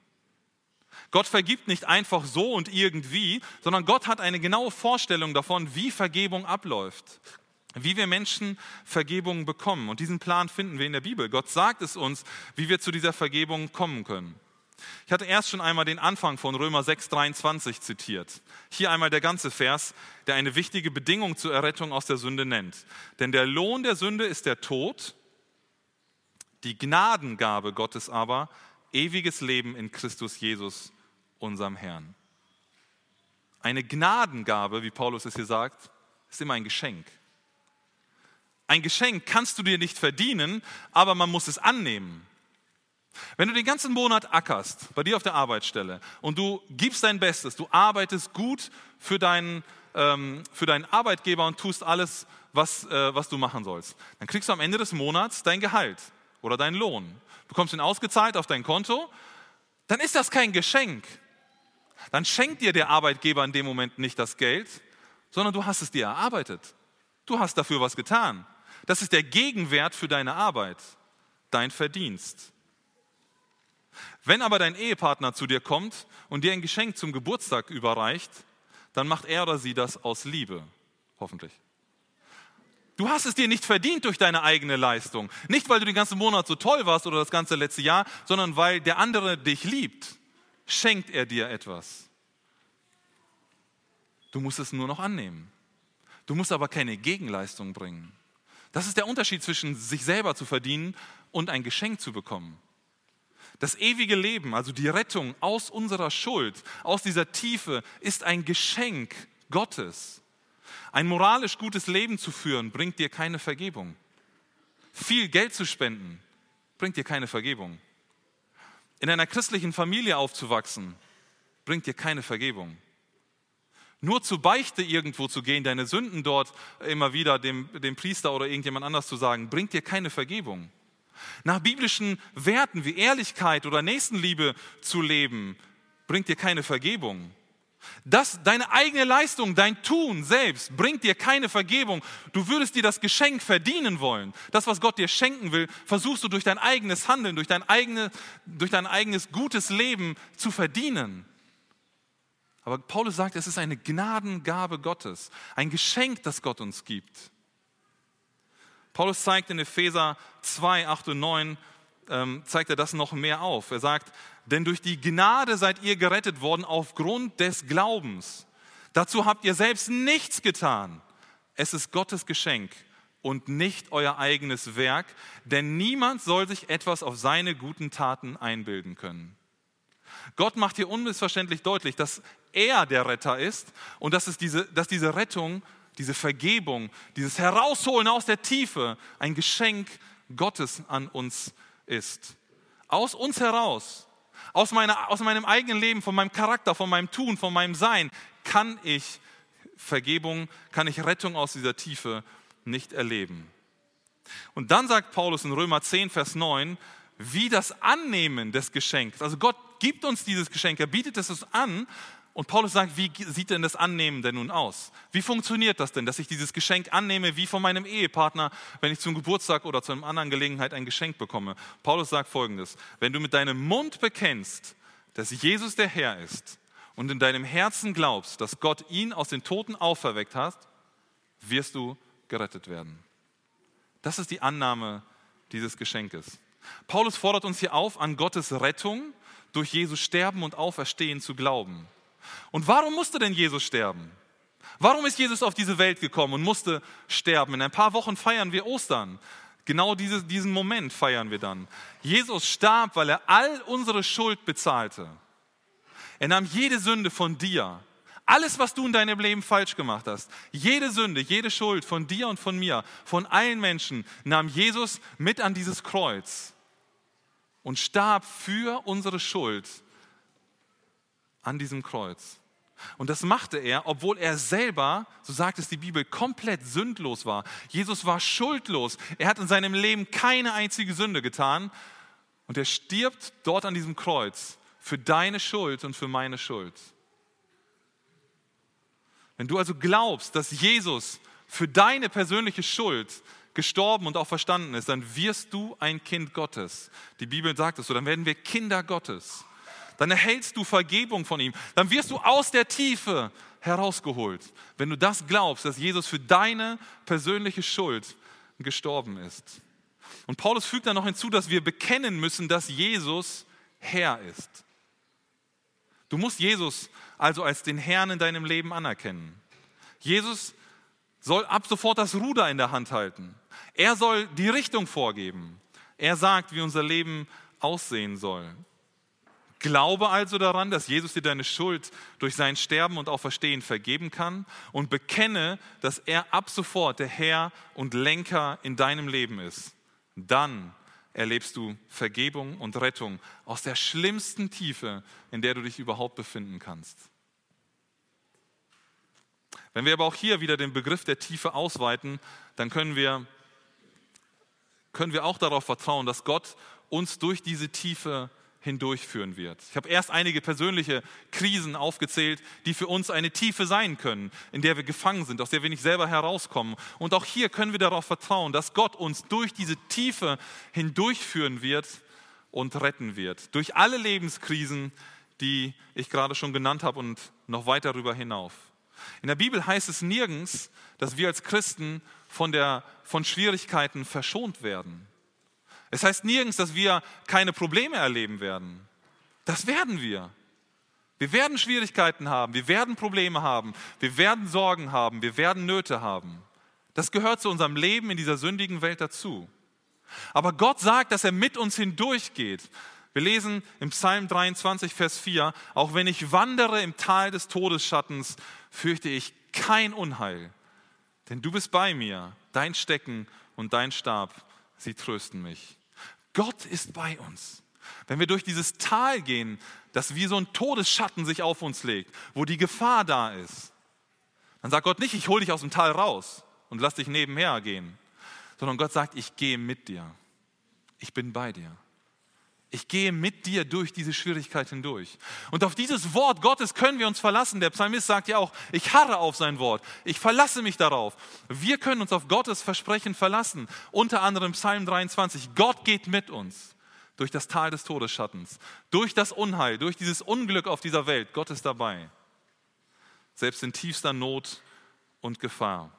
Gott vergibt nicht einfach so und irgendwie, sondern Gott hat eine genaue Vorstellung davon, wie Vergebung abläuft wie wir Menschen Vergebung bekommen. Und diesen Plan finden wir in der Bibel. Gott sagt es uns, wie wir zu dieser Vergebung kommen können. Ich hatte erst schon einmal den Anfang von Römer 6,23 zitiert. Hier einmal der ganze Vers, der eine wichtige Bedingung zur Errettung aus der Sünde nennt. Denn der Lohn der Sünde ist der Tod, die Gnadengabe Gottes aber ewiges Leben in Christus Jesus, unserem Herrn. Eine Gnadengabe, wie Paulus es hier sagt, ist immer ein Geschenk. Ein Geschenk kannst du dir nicht verdienen, aber man muss es annehmen. Wenn du den ganzen Monat ackerst bei dir auf der Arbeitsstelle und du gibst dein Bestes, du arbeitest gut für deinen, ähm, für deinen Arbeitgeber und tust alles, was, äh, was du machen sollst, dann kriegst du am Ende des Monats dein Gehalt oder deinen Lohn. Du bekommst ihn ausgezahlt auf dein Konto, dann ist das kein Geschenk. Dann schenkt dir der Arbeitgeber in dem Moment nicht das Geld, sondern du hast es dir erarbeitet. Du hast dafür was getan. Das ist der Gegenwert für deine Arbeit, dein Verdienst. Wenn aber dein Ehepartner zu dir kommt und dir ein Geschenk zum Geburtstag überreicht, dann macht er oder sie das aus Liebe, hoffentlich. Du hast es dir nicht verdient durch deine eigene Leistung. Nicht, weil du den ganzen Monat so toll warst oder das ganze letzte Jahr, sondern weil der andere dich liebt, schenkt er dir etwas. Du musst es nur noch annehmen. Du musst aber keine Gegenleistung bringen. Das ist der Unterschied zwischen sich selber zu verdienen und ein Geschenk zu bekommen. Das ewige Leben, also die Rettung aus unserer Schuld, aus dieser Tiefe, ist ein Geschenk Gottes. Ein moralisch gutes Leben zu führen, bringt dir keine Vergebung. Viel Geld zu spenden, bringt dir keine Vergebung. In einer christlichen Familie aufzuwachsen, bringt dir keine Vergebung. Nur zur Beichte irgendwo zu gehen, deine Sünden dort immer wieder dem, dem Priester oder irgendjemand anders zu sagen, bringt dir keine Vergebung. Nach biblischen Werten wie Ehrlichkeit oder Nächstenliebe zu leben, bringt dir keine Vergebung. Das, deine eigene Leistung, dein Tun selbst bringt dir keine Vergebung. Du würdest dir das Geschenk verdienen wollen. Das, was Gott dir schenken will, versuchst du durch dein eigenes Handeln, durch dein, eigene, durch dein eigenes gutes Leben zu verdienen. Aber Paulus sagt, es ist eine Gnadengabe Gottes, ein Geschenk, das Gott uns gibt. Paulus zeigt in Epheser 2, 8 und 9, ähm, zeigt er das noch mehr auf. Er sagt, denn durch die Gnade seid ihr gerettet worden aufgrund des Glaubens. Dazu habt ihr selbst nichts getan. Es ist Gottes Geschenk und nicht euer eigenes Werk, denn niemand soll sich etwas auf seine guten Taten einbilden können. Gott macht hier unmissverständlich deutlich, dass er der Retter ist und dass, es diese, dass diese Rettung, diese Vergebung, dieses Herausholen aus der Tiefe ein Geschenk Gottes an uns ist. Aus uns heraus, aus, meiner, aus meinem eigenen Leben, von meinem Charakter, von meinem Tun, von meinem Sein, kann ich Vergebung, kann ich Rettung aus dieser Tiefe nicht erleben. Und dann sagt Paulus in Römer 10, Vers 9, wie das Annehmen des Geschenks, also Gott gibt uns dieses Geschenk, er bietet es uns an Und Paulus sagt, wie sieht denn das Annehmen denn nun aus? Wie funktioniert das denn, dass ich dieses Geschenk annehme, wie von meinem Ehepartner, wenn ich zum Geburtstag oder zu einer anderen Gelegenheit ein Geschenk bekomme? Paulus sagt folgendes, wenn du mit deinem Mund bekennst, dass Jesus der Herr ist und in deinem Herzen glaubst, dass Gott ihn aus den Toten auferweckt hat, wirst du gerettet werden. Das ist die Annahme dieses Geschenkes. Paulus fordert uns hier auf, an Gottes Rettung durch Jesus Sterben und Auferstehen zu glauben. Und warum musste denn Jesus sterben? Warum ist Jesus auf diese Welt gekommen und musste sterben? In ein paar Wochen feiern wir Ostern. Genau diese, diesen Moment feiern wir dann. Jesus starb, weil er all unsere Schuld bezahlte. Er nahm jede Sünde von dir. Alles, was du in deinem Leben falsch gemacht hast, jede Sünde, jede Schuld von dir und von mir, von allen Menschen, nahm Jesus mit an dieses Kreuz und starb für unsere Schuld an diesem Kreuz. Und das machte er, obwohl er selber, so sagt es die Bibel, komplett sündlos war. Jesus war schuldlos. Er hat in seinem Leben keine einzige Sünde getan. Und er stirbt dort an diesem Kreuz für deine Schuld und für meine Schuld. Wenn du also glaubst, dass Jesus für deine persönliche Schuld gestorben und auch verstanden ist, dann wirst du ein Kind Gottes. Die Bibel sagt es so, dann werden wir Kinder Gottes dann erhältst du Vergebung von ihm. Dann wirst du aus der Tiefe herausgeholt, wenn du das glaubst, dass Jesus für deine persönliche Schuld gestorben ist. Und Paulus fügt dann noch hinzu, dass wir bekennen müssen, dass Jesus Herr ist. Du musst Jesus also als den Herrn in deinem Leben anerkennen. Jesus soll ab sofort das Ruder in der Hand halten. Er soll die Richtung vorgeben. Er sagt, wie unser Leben aussehen soll. Glaube also daran, dass Jesus dir deine Schuld durch sein Sterben und Auferstehen vergeben kann und bekenne, dass er ab sofort der Herr und Lenker in deinem Leben ist. Dann erlebst du Vergebung und Rettung aus der schlimmsten Tiefe, in der du dich überhaupt befinden kannst. Wenn wir aber auch hier wieder den Begriff der Tiefe ausweiten, dann können wir, können wir auch darauf vertrauen, dass Gott uns durch diese Tiefe hindurchführen wird. Ich habe erst einige persönliche Krisen aufgezählt, die für uns eine Tiefe sein können, in der wir gefangen sind, aus der wir nicht selber herauskommen. Und auch hier können wir darauf vertrauen, dass Gott uns durch diese Tiefe hindurchführen wird und retten wird. Durch alle Lebenskrisen, die ich gerade schon genannt habe und noch weiter darüber hinauf. In der Bibel heißt es nirgends, dass wir als Christen von, der, von Schwierigkeiten verschont werden. Es heißt nirgends, dass wir keine Probleme erleben werden. Das werden wir. Wir werden Schwierigkeiten haben, wir werden Probleme haben, wir werden Sorgen haben, wir werden Nöte haben. Das gehört zu unserem Leben in dieser sündigen Welt dazu. Aber Gott sagt, dass er mit uns hindurchgeht. Wir lesen im Psalm 23, Vers 4, auch wenn ich wandere im Tal des Todesschattens, fürchte ich kein Unheil. Denn du bist bei mir, dein Stecken und dein Stab, sie trösten mich. Gott ist bei uns. Wenn wir durch dieses Tal gehen, das wie so ein Todesschatten sich auf uns legt, wo die Gefahr da ist, dann sagt Gott nicht, ich hole dich aus dem Tal raus und lass dich nebenher gehen, sondern Gott sagt, ich gehe mit dir. Ich bin bei dir. Ich gehe mit dir durch diese Schwierigkeit hindurch. Und auf dieses Wort Gottes können wir uns verlassen. Der Psalmist sagt ja auch, ich harre auf sein Wort. Ich verlasse mich darauf. Wir können uns auf Gottes Versprechen verlassen. Unter anderem Psalm 23. Gott geht mit uns durch das Tal des Todesschattens, durch das Unheil, durch dieses Unglück auf dieser Welt. Gott ist dabei. Selbst in tiefster Not und Gefahr.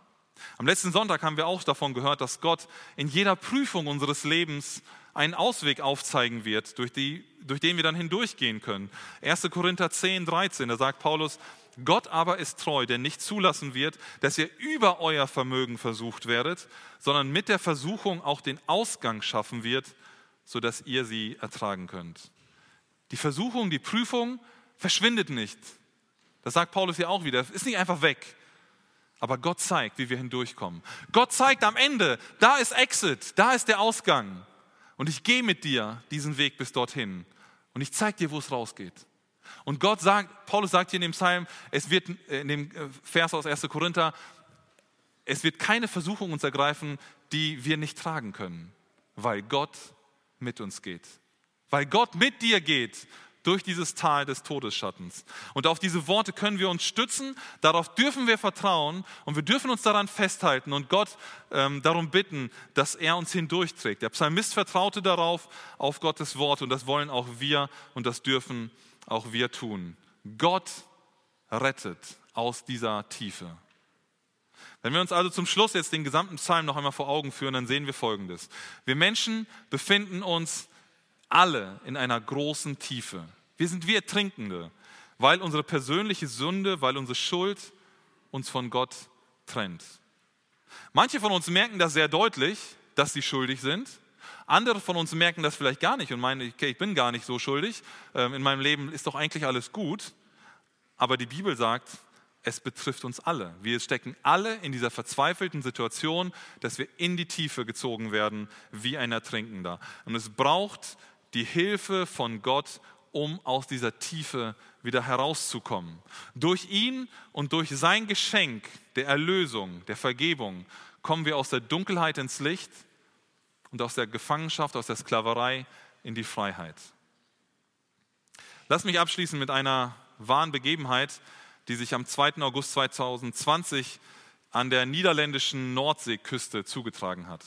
Am letzten Sonntag haben wir auch davon gehört, dass Gott in jeder Prüfung unseres Lebens einen Ausweg aufzeigen wird, durch, die, durch den wir dann hindurchgehen können. 1. Korinther 10, 13, da sagt Paulus, Gott aber ist treu, der nicht zulassen wird, dass ihr über euer Vermögen versucht werdet, sondern mit der Versuchung auch den Ausgang schaffen wird, sodass ihr sie ertragen könnt. Die Versuchung, die Prüfung verschwindet nicht. Das sagt Paulus ja auch wieder, ist nicht einfach weg. Aber Gott zeigt, wie wir hindurchkommen. Gott zeigt am Ende, da ist Exit, da ist der Ausgang. Und ich gehe mit dir diesen Weg bis dorthin. Und ich zeige dir, wo es rausgeht. Und Gott sagt, Paulus sagt hier in dem Psalm, es wird äh, in dem äh, Vers aus 1. Korinther, es wird keine Versuchung uns ergreifen, die wir nicht tragen können, weil Gott mit uns geht. Weil Gott mit dir geht durch dieses Tal des Todesschattens. Und auf diese Worte können wir uns stützen, darauf dürfen wir vertrauen und wir dürfen uns daran festhalten und Gott ähm, darum bitten, dass er uns hindurchträgt. Der Psalmist vertraute darauf, auf Gottes Wort und das wollen auch wir und das dürfen auch wir tun. Gott rettet aus dieser Tiefe. Wenn wir uns also zum Schluss jetzt den gesamten Psalm noch einmal vor Augen führen, dann sehen wir Folgendes. Wir Menschen befinden uns alle in einer großen Tiefe. Wir sind wie Ertrinkende, weil unsere persönliche Sünde, weil unsere Schuld uns von Gott trennt. Manche von uns merken das sehr deutlich, dass sie schuldig sind. Andere von uns merken das vielleicht gar nicht und meinen, okay, ich bin gar nicht so schuldig. Ähm, in meinem Leben ist doch eigentlich alles gut. Aber die Bibel sagt, es betrifft uns alle. Wir stecken alle in dieser verzweifelten Situation, dass wir in die Tiefe gezogen werden wie ein Ertrinkender. Und es braucht die Hilfe von Gott, um aus dieser Tiefe wieder herauszukommen. Durch ihn und durch sein Geschenk der Erlösung, der Vergebung, kommen wir aus der Dunkelheit ins Licht und aus der Gefangenschaft, aus der Sklaverei in die Freiheit. Lass mich abschließen mit einer wahren Begebenheit, die sich am 2. August 2020 an der niederländischen Nordseeküste zugetragen hat.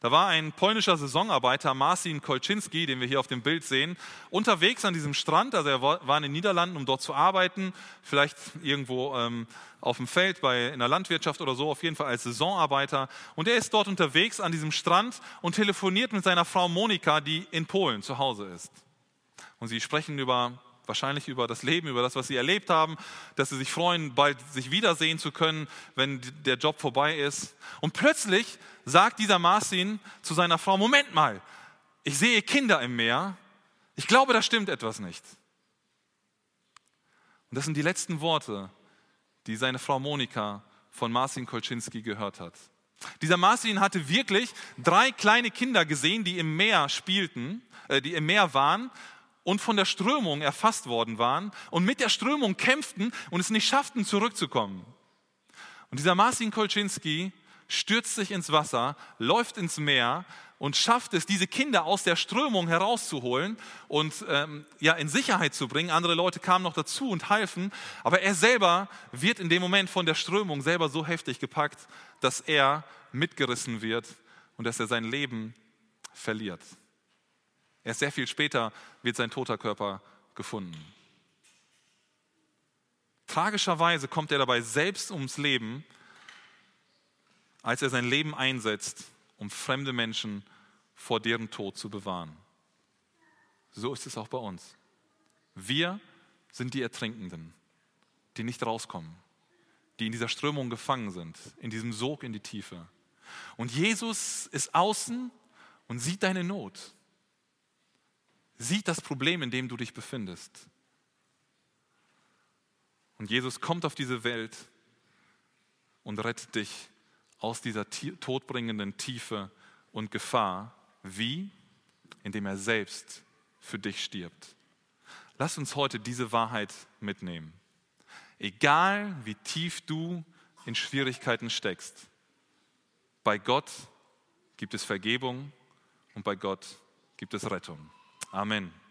Da war ein polnischer Saisonarbeiter, Marcin Kolczynski, den wir hier auf dem Bild sehen, unterwegs an diesem Strand. Also er war in den Niederlanden, um dort zu arbeiten, vielleicht irgendwo ähm, auf dem Feld bei, in der Landwirtschaft oder so, auf jeden Fall als Saisonarbeiter. Und er ist dort unterwegs an diesem Strand und telefoniert mit seiner Frau Monika, die in Polen zu Hause ist. Und sie sprechen über wahrscheinlich über das Leben, über das, was sie erlebt haben, dass sie sich freuen, bald sich wiedersehen zu können, wenn der Job vorbei ist. Und plötzlich sagt dieser Marcin zu seiner Frau, Moment mal, ich sehe Kinder im Meer, ich glaube, da stimmt etwas nicht. Und das sind die letzten Worte, die seine Frau Monika von Marcin Kolczynski gehört hat. Dieser Marcin hatte wirklich drei kleine Kinder gesehen, die im Meer spielten, äh, die im Meer waren und von der Strömung erfasst worden waren und mit der Strömung kämpften und es nicht schafften, zurückzukommen. Und dieser Marcin Kolczynski stürzt sich ins Wasser, läuft ins Meer und schafft es, diese Kinder aus der Strömung herauszuholen und ähm, ja, in Sicherheit zu bringen. Andere Leute kamen noch dazu und halfen, aber er selber wird in dem Moment von der Strömung selber so heftig gepackt, dass er mitgerissen wird und dass er sein Leben verliert. Erst sehr viel später wird sein toter Körper gefunden. Tragischerweise kommt er dabei selbst ums Leben, als er sein Leben einsetzt, um fremde Menschen vor deren Tod zu bewahren. So ist es auch bei uns. Wir sind die Ertrinkenden, die nicht rauskommen, die in dieser Strömung gefangen sind, in diesem Sog in die Tiefe. Und Jesus ist außen und sieht deine Not sieht das Problem, in dem du dich befindest. Und Jesus kommt auf diese Welt und rettet dich aus dieser todbringenden Tiefe und Gefahr. Wie? Indem er selbst für dich stirbt. Lass uns heute diese Wahrheit mitnehmen. Egal wie tief du in Schwierigkeiten steckst, bei Gott gibt es Vergebung und bei Gott gibt es Rettung. Amen.